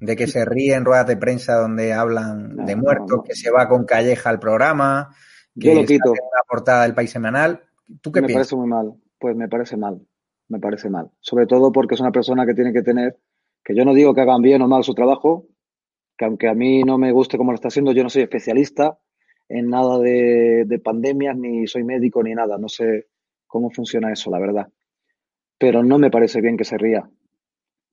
[SPEAKER 6] de que se ríe en ruedas de prensa donde hablan
[SPEAKER 5] No,
[SPEAKER 6] de muertos,
[SPEAKER 5] no.
[SPEAKER 6] que se va con Calleja al programa,
[SPEAKER 5] Yo
[SPEAKER 6] que
[SPEAKER 5] lo
[SPEAKER 6] está
[SPEAKER 5] quito.
[SPEAKER 6] en la portada del País Semanal, ¿tú qué
[SPEAKER 5] Me
[SPEAKER 6] piensas?
[SPEAKER 5] parece muy mal. Pues me parece mal. Me parece mal. Sobre todo porque es una persona que tiene que tener, que yo no digo que hagan bien o mal su trabajo, que aunque a mí no me guste como lo está haciendo, yo no soy especialista en nada de, de pandemias, ni soy médico, ni nada. No sé cómo funciona eso, la verdad. Pero no me parece bien que se ría.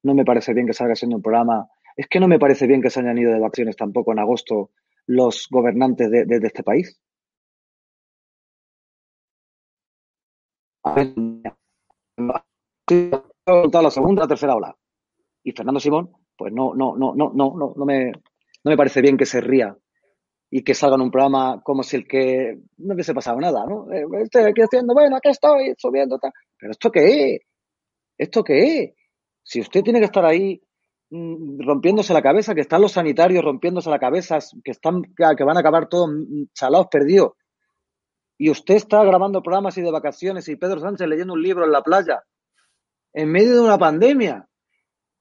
[SPEAKER 5] No me parece bien que salga haciendo un programa. Es que no me parece bien que se hayan ido de vacaciones tampoco en agosto los gobernantes de, de- de este país. La segunda, la tercera ola. Y Fernando Simón, pues no, no, no, no, no, no, no me, no me parece bien que se ría y que salga en un programa como si el que no hubiese pasado nada, ¿no? Eh, Estoy aquí haciendo, bueno, aquí estoy subiendo, tal. Pero ¿esto qué es? ¿Esto qué es? Si usted tiene que estar ahí rompiéndose la cabeza, que están los sanitarios rompiéndose la cabeza, que están, que van a acabar todos mm, chalados, perdidos, y usted está grabando programas y de vacaciones y Pedro Sánchez leyendo un libro en la playa, en medio de una pandemia.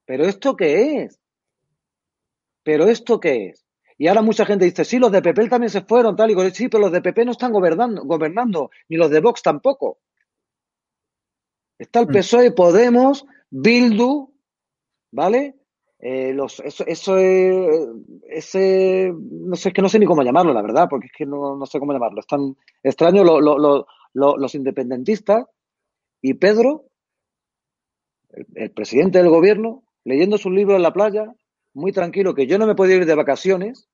[SPEAKER 5] ¿Pero esto qué es? ¿Pero esto qué es? Y ahora mucha gente dice, sí, los de PP también se fueron, tal y cual. Sí, pero los de PP no están gobernando, gobernando, ni los de Vox tampoco. Está el
[SPEAKER 6] Mm.
[SPEAKER 5] PSOE, Podemos, Bildu, ¿vale? Eh, los, eso, eso es, ese, no sé, que no sé ni cómo llamarlo, la verdad, porque es que no, no sé cómo llamarlo. Es tan extraño lo- lo- lo- lo- los independentistas y Pedro, el, presidente del gobierno, leyendo su libro en la playa, muy tranquilo, que yo no me puedo ir de vacaciones,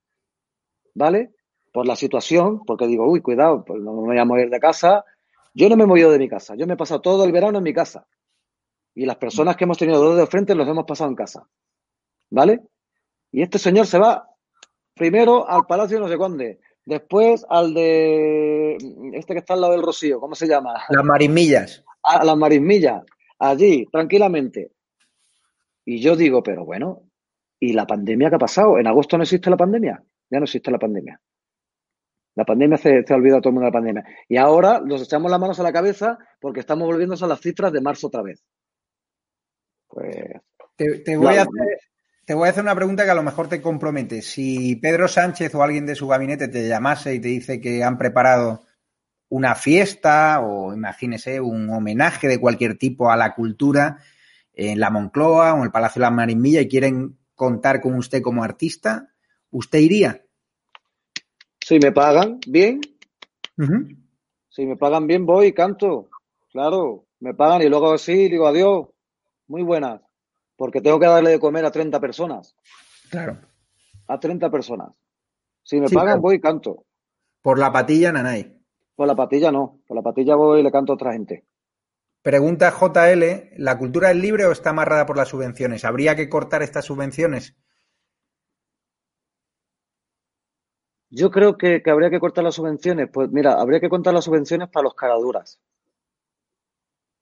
[SPEAKER 5] ¿vale? Por la situación, porque digo, uy, cuidado, pues no me voy a mover de casa. Yo no me he movido de mi casa, yo me he pasado todo el verano en mi casa. Y las personas que hemos tenido dos de frente los hemos pasado en casa, ¿vale? Y este señor se va primero al Palacio de no sé cuándo, después al de este que está al lado del Rocío, ¿cómo se llama?
[SPEAKER 6] Las marismillas.
[SPEAKER 5] A las marismillas, allí, tranquilamente. Y yo digo, pero bueno, ¿y la pandemia qué ha pasado? ¿En agosto no existe la pandemia? Ya no existe la pandemia. La pandemia se, se ha olvidado todo el mundo de la pandemia. Y ahora nos echamos las manos a la cabeza porque estamos volviéndonos a las cifras de marzo otra vez. Pues
[SPEAKER 6] Te, te voy a hacer, te voy a hacer una pregunta que a lo mejor te compromete. Si Pedro Sánchez o alguien de su gabinete te llamase y te dice que han preparado una fiesta o imagínese un homenaje de cualquier tipo a la cultura en la Moncloa o en el Palacio de la Marismilla y quieren contar con usted como artista, ¿usted iría?
[SPEAKER 5] Si me pagan bien, si me pagan bien voy y canto, claro, me pagan y luego sí digo adiós, muy buenas, porque tengo que darle de comer a 30 personas.
[SPEAKER 6] Claro.
[SPEAKER 5] A 30 personas. Si me pagan voy y canto.
[SPEAKER 6] Por la patilla, Nanay.
[SPEAKER 5] Por la patilla no, por la patilla voy y le canto a otra gente.
[SPEAKER 6] Pregunta JL, ¿la cultura es libre o está amarrada por las subvenciones? ¿Habría que cortar estas subvenciones?
[SPEAKER 5] Yo creo que, habría que cortar las subvenciones. Pues mira, habría que cortar las subvenciones para los caraduras,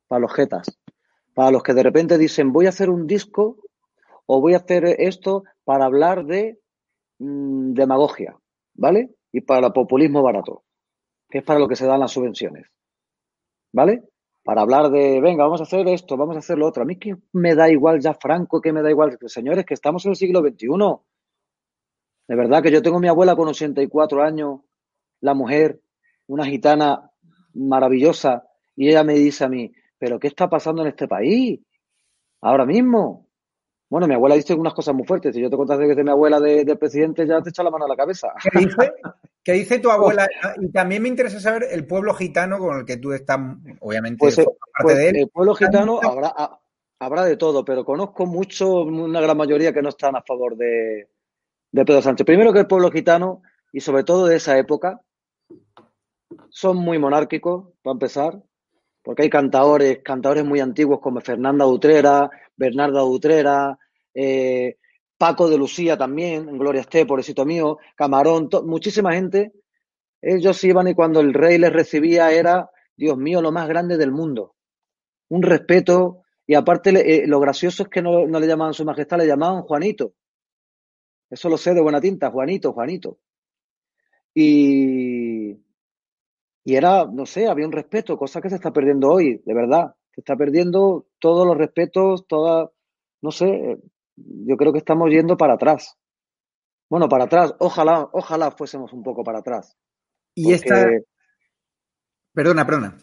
[SPEAKER 5] para los jetas, para los que de repente dicen voy a hacer un disco o voy a hacer esto para hablar de mm, demagogia, ¿vale? Y para populismo barato, que es para lo que se dan las subvenciones, ¿vale? para hablar de, venga, vamos a hacer esto, vamos a hacer lo otro. A mí que me da igual ya Franco, que me da igual, señores, que estamos en el siglo XXI. De verdad que yo tengo a mi abuela con 84 años, la mujer, una gitana maravillosa, y ella me dice a mí, pero ¿qué está pasando en este país? Ahora mismo. Bueno, mi abuela dice unas cosas muy fuertes. Si yo te contase que es de mi abuela de, del presidente, ya te echa la mano a la cabeza.
[SPEAKER 6] ¿Qué dice? ¿Qué dice tu abuela? Y también me interesa saber el pueblo gitano con el que tú estás, obviamente,
[SPEAKER 5] pues, eh, pues El pueblo gitano habrá, habrá de todo, pero conozco mucho, una gran mayoría que no están a favor de, de Pedro Sánchez. Primero que el pueblo gitano, y sobre todo de esa época, son muy monárquicos, para empezar, porque hay cantadores, cantadores muy antiguos como Fernanda Utrera, Bernarda Utrera, eh, Paco de Lucía también, Gloria esté, pobrecito mío, Camarón, muchísima gente. Ellos iban y cuando el rey les recibía era, Dios mío, lo más grande del mundo. Un respeto, y aparte eh, lo gracioso es que no, no le llamaban su majestad, le llamaban Juanito. Eso lo sé de buena tinta, Juanito, Juanito. Y, y era, no sé, había un respeto, cosa que se está perdiendo hoy, de verdad. Se está perdiendo todos los respetos, toda, no sé, yo creo que estamos yendo para atrás. Bueno, para atrás, ojalá, ojalá fuésemos un poco para atrás.
[SPEAKER 6] Y esta. Perdona, perdona.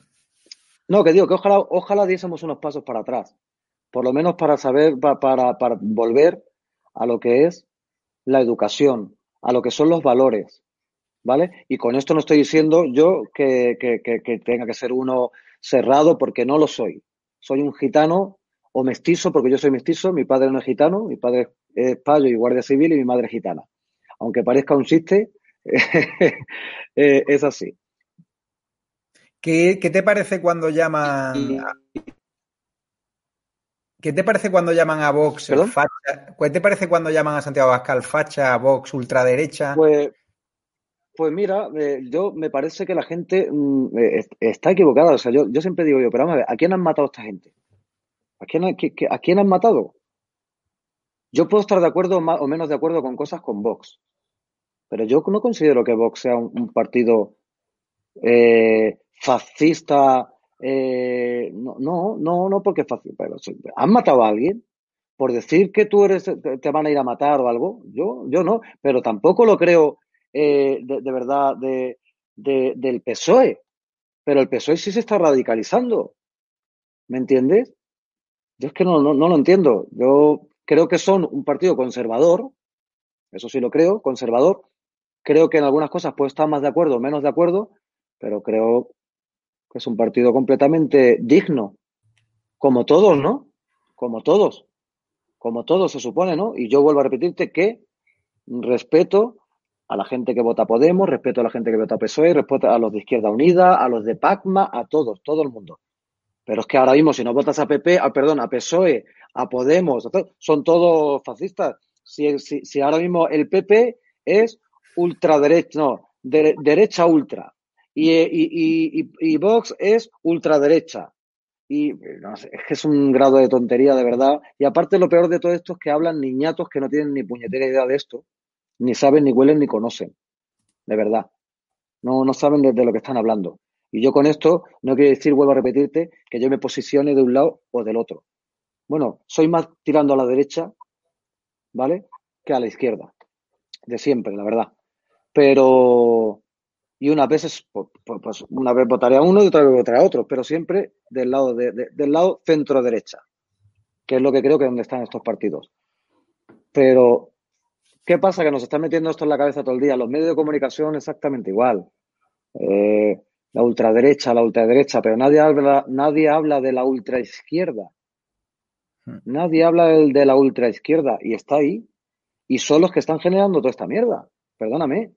[SPEAKER 5] No, que digo que ojalá, ojalá diésemos unos pasos para atrás. Por lo menos para saber, para, para volver a lo que es la educación, a lo que son los valores, ¿vale? Y con esto no estoy diciendo yo que, tenga que ser uno cerrado porque no lo soy. Soy un gitano o mestizo porque yo soy mestizo, mi padre no es gitano, mi padre es payo y guardia civil y mi madre es gitana. Aunque parezca un chiste, eh, es así.
[SPEAKER 6] ¿Qué, te parece cuando llaman ¿Qué te parece cuando llaman a Vox facha? ¿Qué te parece cuando llaman a Santiago Abascal facha, Vox ultraderecha?
[SPEAKER 5] Pues, pues mira, eh, yo me parece que la gente mm, eh, está equivocada. O sea, yo, siempre digo yo, pero vamos a ver, ¿a quién han matado esta gente? ¿A quién, a, quién han matado? Yo puedo estar de acuerdo o menos de acuerdo con cosas con Vox, pero yo no considero que Vox sea un, partido eh, fascista no, no, no, no porque. Pero, ¿Han matado a alguien? Por decir que tú eres, te van a ir a matar o algo. Yo, yo no, pero tampoco lo creo eh, de, verdad de, del PSOE. Pero el PSOE sí se está radicalizando. ¿Me entiendes? Yo es que no, no, no lo entiendo. Yo creo que son un partido conservador, eso sí lo creo, conservador. Creo que en algunas cosas puedo estar más de acuerdo o menos de acuerdo, pero creo que es un partido completamente digno, como todos, ¿no? Como todos, como todos se supone, ¿no? Y yo vuelvo a repetirte que respeto a la gente que vota Podemos, respeto a la gente que vota PSOE, respeto a los de Izquierda Unida, a los de PACMA, a todos, todo el mundo. Pero es que ahora mismo, si no votas a PP, a, perdón, a PSOE, a Podemos, son todos fascistas. Si, si, ahora mismo el PP es ultraderecha, no, derecha ultra, y, Vox es ultraderecha. Y no sé, es que es un grado de tontería, de verdad. Y aparte, lo peor de todo esto es que hablan niñatos que no tienen ni puñetera idea de esto, ni saben, ni huelen, ni conocen. De verdad. No, no saben de, lo que están hablando. Y yo con esto no quiero decir, vuelvo a repetirte, que yo me posicione de un lado o del otro. Bueno, soy más tirando a la derecha, ¿vale? Que a la izquierda. De siempre, la verdad. Pero, y unas veces, pues, pues, pues, una vez votaré a uno y otra vez votaré a otro, pero siempre del lado, de, del lado centro-derecha. que es lo que creo que es donde están estos partidos. Pero, ¿qué pasa? Que nos están metiendo esto en la cabeza todo el día. Los medios de comunicación exactamente igual. Eh, la ultraderecha, la ultraderecha, pero nadie habla, nadie habla de la ultraizquierda. Hmm. Nadie habla de, de la ultraizquierda y está ahí. Y son los que están generando toda esta mierda. Perdóname.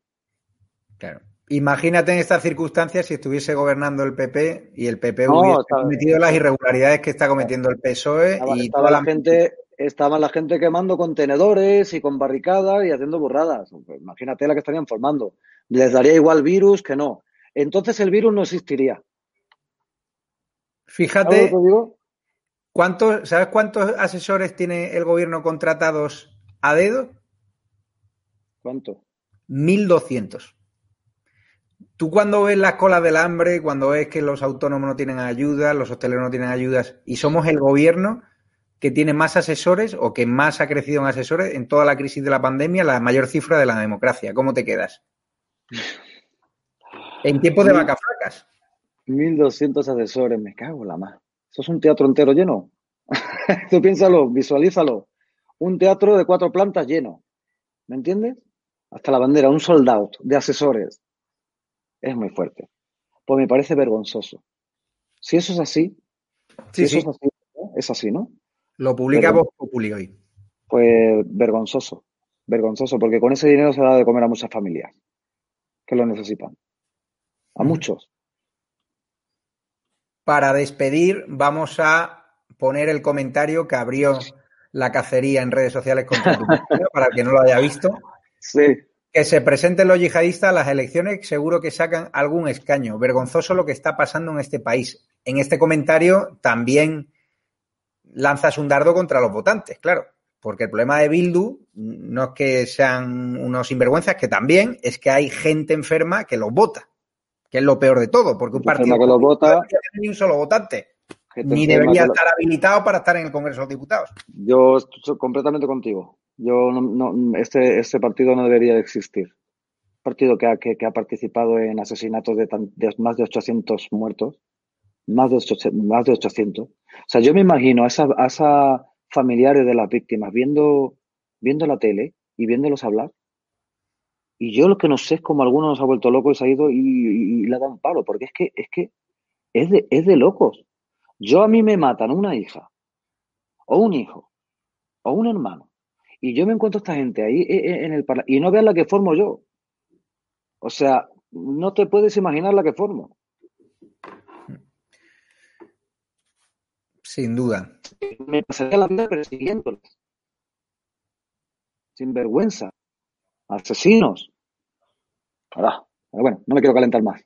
[SPEAKER 6] Claro. Imagínate en estas circunstancias si estuviese gobernando el PP y el PP hubiese cometido las irregularidades que está cometiendo el PSOE y
[SPEAKER 5] toda la gente estaba la gente quemando contenedores y con barricadas y haciendo burradas. Pues imagínate la que estarían formando. Les daría igual virus que no. Entonces el virus no existiría.
[SPEAKER 6] Fíjate, ¿cuántos, ¿sabes cuántos asesores tiene el gobierno contratados a dedo?
[SPEAKER 5] ¿Cuánto?
[SPEAKER 6] 1.200. Tú cuando ves las colas del hambre, cuando ves que los autónomos no tienen ayudas, los hosteleros no tienen ayudas, y somos el gobierno que tiene más asesores o que más ha crecido en asesores en toda la crisis de la pandemia, la mayor cifra de la democracia. ¿Cómo te quedas? En tiempo de vacas flacas.
[SPEAKER 5] 1.200 asesores, me cago en la más. Eso es un teatro entero lleno. Tú piénsalo, visualízalo. Un teatro de cuatro plantas lleno. ¿Me entiendes? Hasta la bandera, un soldado de asesores. Es muy fuerte. Pues me parece vergonzoso. Si eso es así, si eso es así, es así, ¿no?
[SPEAKER 6] Lo publica Vox Populi hoy.
[SPEAKER 5] Pues vergonzoso, vergonzoso, porque con ese dinero se da de comer a muchas familias que lo necesitan. A muchos.
[SPEAKER 6] Para despedir, vamos a poner el comentario que abrió la cacería en redes sociales contra para el que no lo haya visto.
[SPEAKER 5] Sí.
[SPEAKER 6] Que se presenten los yihadistas a las elecciones, seguro que sacan algún escaño. Vergonzoso lo que está pasando en este país. En este comentario también lanzas un dardo contra los votantes, claro. Porque el problema de Bildu no es que sean unos sinvergüenzas, que también es que hay gente enferma que los vota, que es lo peor de todo, porque un partido
[SPEAKER 5] que los vota,
[SPEAKER 6] no ni un solo votante, ni debería estar habilitado para estar en el Congreso de Diputados.
[SPEAKER 5] Yo estoy completamente contigo. Yo no, este, este partido no debería de existir. Partido que ha, que, ha participado en asesinatos de, más de 800 muertos, más de, 800, más de 800. O sea, yo me imagino a esa, a esa familiares de las víctimas viendo, viendo la tele y viéndolos hablar. Y yo lo que no sé es cómo alguno nos ha vuelto loco y se ha ido y, le ha dado un palo, porque es que, es que es de, es de locos. Yo a mí me matan una hija, o un hijo, o un hermano, y yo me encuentro esta gente ahí eh, eh, en el y no vean la que formo yo. O sea, no te puedes imaginar la que formo.
[SPEAKER 6] Sin duda.
[SPEAKER 5] Me pasaría la vida persiguiéndolos. Sin vergüenza. Asesinos. Ahora, bueno, no me quiero calentar más.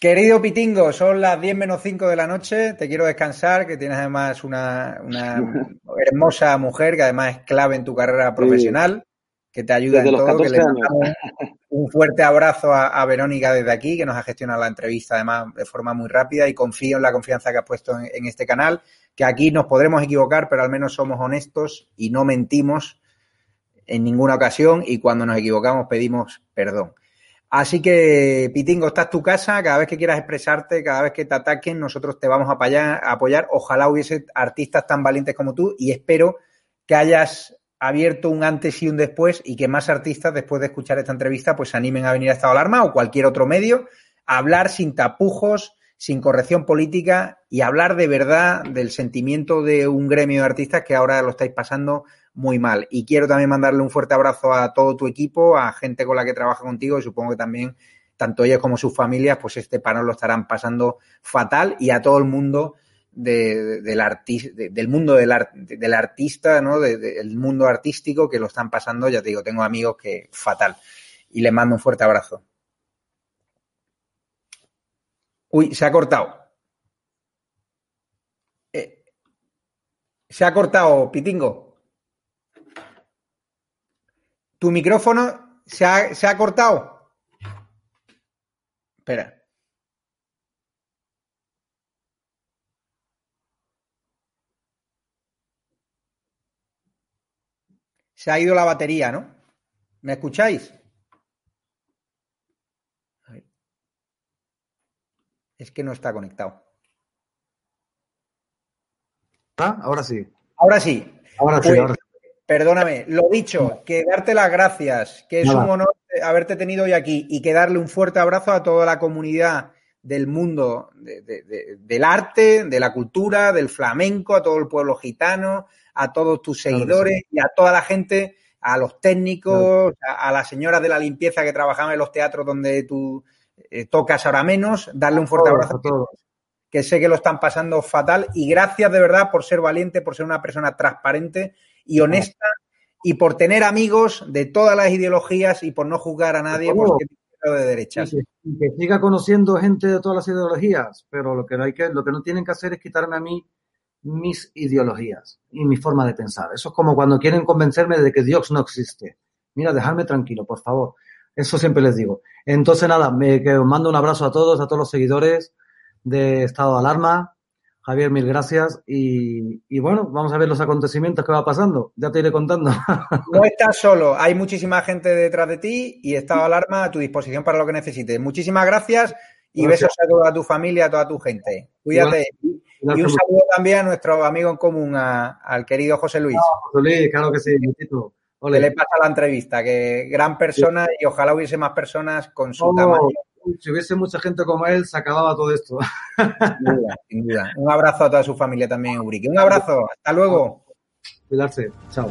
[SPEAKER 6] Querido Pitingo, son las 10 menos 5 de la noche. Te quiero descansar, que tienes además una, hermosa mujer que además es clave en tu carrera profesional que te ayuda en todo. Que le un fuerte abrazo a, Verónica desde aquí, que nos ha gestionado la entrevista además de forma muy rápida y confío en la confianza que has puesto en, este canal, que aquí nos podremos equivocar, pero al menos somos honestos y no mentimos en ninguna ocasión y cuando nos equivocamos pedimos perdón. Así que, Pitingo, esta es tu casa. Cada vez que quieras expresarte, cada vez que te ataquen, nosotros te vamos. A apoyar. Ojalá hubiese artistas tan valientes como tú y espero que hayas abierto un antes y un después y que más artistas, después de escuchar esta entrevista, pues se animen a venir a Estado Alarma o cualquier otro medio a hablar sin tapujos, sin corrección política y hablar de verdad del sentimiento de un gremio de artistas que ahora lo estáis pasando muy mal. Y quiero también mandarle un fuerte abrazo a todo tu equipo, a gente con la que trabaja contigo y supongo que también tanto ellos como sus familias, pues este paro lo estarán pasando fatal y a todo el mundo del, del mundo del, del artista, ¿no? del mundo artístico que lo están pasando, ya te digo, tengo amigos que fatal. Y les mando un fuerte abrazo. Uy, se ha cortado. Eh, se ha cortado, Pitingo. Tu micrófono se ha, se ha cortado. Espera. Se ha ido la batería, ¿no? ¿Me escucháis? Es que no está conectado.
[SPEAKER 5] ¿Ah? Ahora sí.
[SPEAKER 6] Ahora sí.
[SPEAKER 5] Ahora sí,
[SPEAKER 6] Pues,
[SPEAKER 5] ahora sí.
[SPEAKER 6] Perdóname, lo dicho, que darte las gracias, que es
[SPEAKER 5] Nada.
[SPEAKER 6] un honor haberte tenido hoy aquí y que darle un fuerte abrazo a toda la comunidad del mundo de- de- de- del arte, de la cultura, del flamenco, a todo el pueblo gitano, a todos tus
[SPEAKER 5] Claro
[SPEAKER 6] seguidores y a toda la gente, a los técnicos, a, a las señoras de la limpieza que trabajaban en los teatros donde tú eh, tocas ahora menos, darle un fuerte abrazo
[SPEAKER 5] a todos.
[SPEAKER 6] que sé que lo están pasando fatal. Y gracias de verdad por ser valiente, por ser una persona transparente y honesta y por tener amigos de todas las ideologías y por no juzgar a nadie porque de derechas.
[SPEAKER 5] Y que, y que siga conociendo gente de todas las ideologías, pero lo que no hay que, lo que no tienen que hacer es quitarme a mí mis ideologías y mi forma de pensar. Eso es como cuando quieren convencerme de que Dios no existe. Mira, dejadme tranquilo, por favor. Eso siempre les digo. Entonces, nada, me que os mando un abrazo a todos, a todos los seguidores de Estado de Alarma. Javier, mil gracias. Y, y bueno, vamos a ver los acontecimientos que va pasando. Ya te iré contando.
[SPEAKER 6] No estás solo, hay muchísima gente detrás de ti y estado de alarma a tu disposición para lo que necesites. Muchísimas gracias y
[SPEAKER 5] Gracias.
[SPEAKER 6] besos a toda tu familia, a toda tu gente. Cuídate. Y un saludo también a nuestro amigo en común, a- al querido José Luis.
[SPEAKER 5] José Luis, claro que sí. Ole.
[SPEAKER 6] que le pasa la entrevista, que gran persona y ojalá hubiese más personas con su
[SPEAKER 5] Oh,
[SPEAKER 6] tamaño.
[SPEAKER 5] si hubiese mucha gente como él, se acababa todo esto.
[SPEAKER 6] Sin duda, sin duda. Un abrazo a toda su familia también, Urique. Un abrazo, hasta luego.
[SPEAKER 5] Cuidarse. Chao.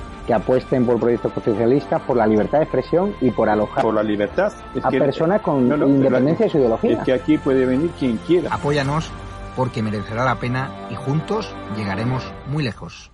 [SPEAKER 7] que apuesten por proyectos socialistas, por la libertad de expresión y por alojar
[SPEAKER 8] por la libertad. Es
[SPEAKER 7] a
[SPEAKER 8] que-
[SPEAKER 7] personas con
[SPEAKER 8] No, no,
[SPEAKER 7] independencia de su
[SPEAKER 8] es
[SPEAKER 7] ideología.
[SPEAKER 8] que aquí puede venir quien quiera.
[SPEAKER 9] Apóyanos porque merecerá la pena y juntos llegaremos muy lejos.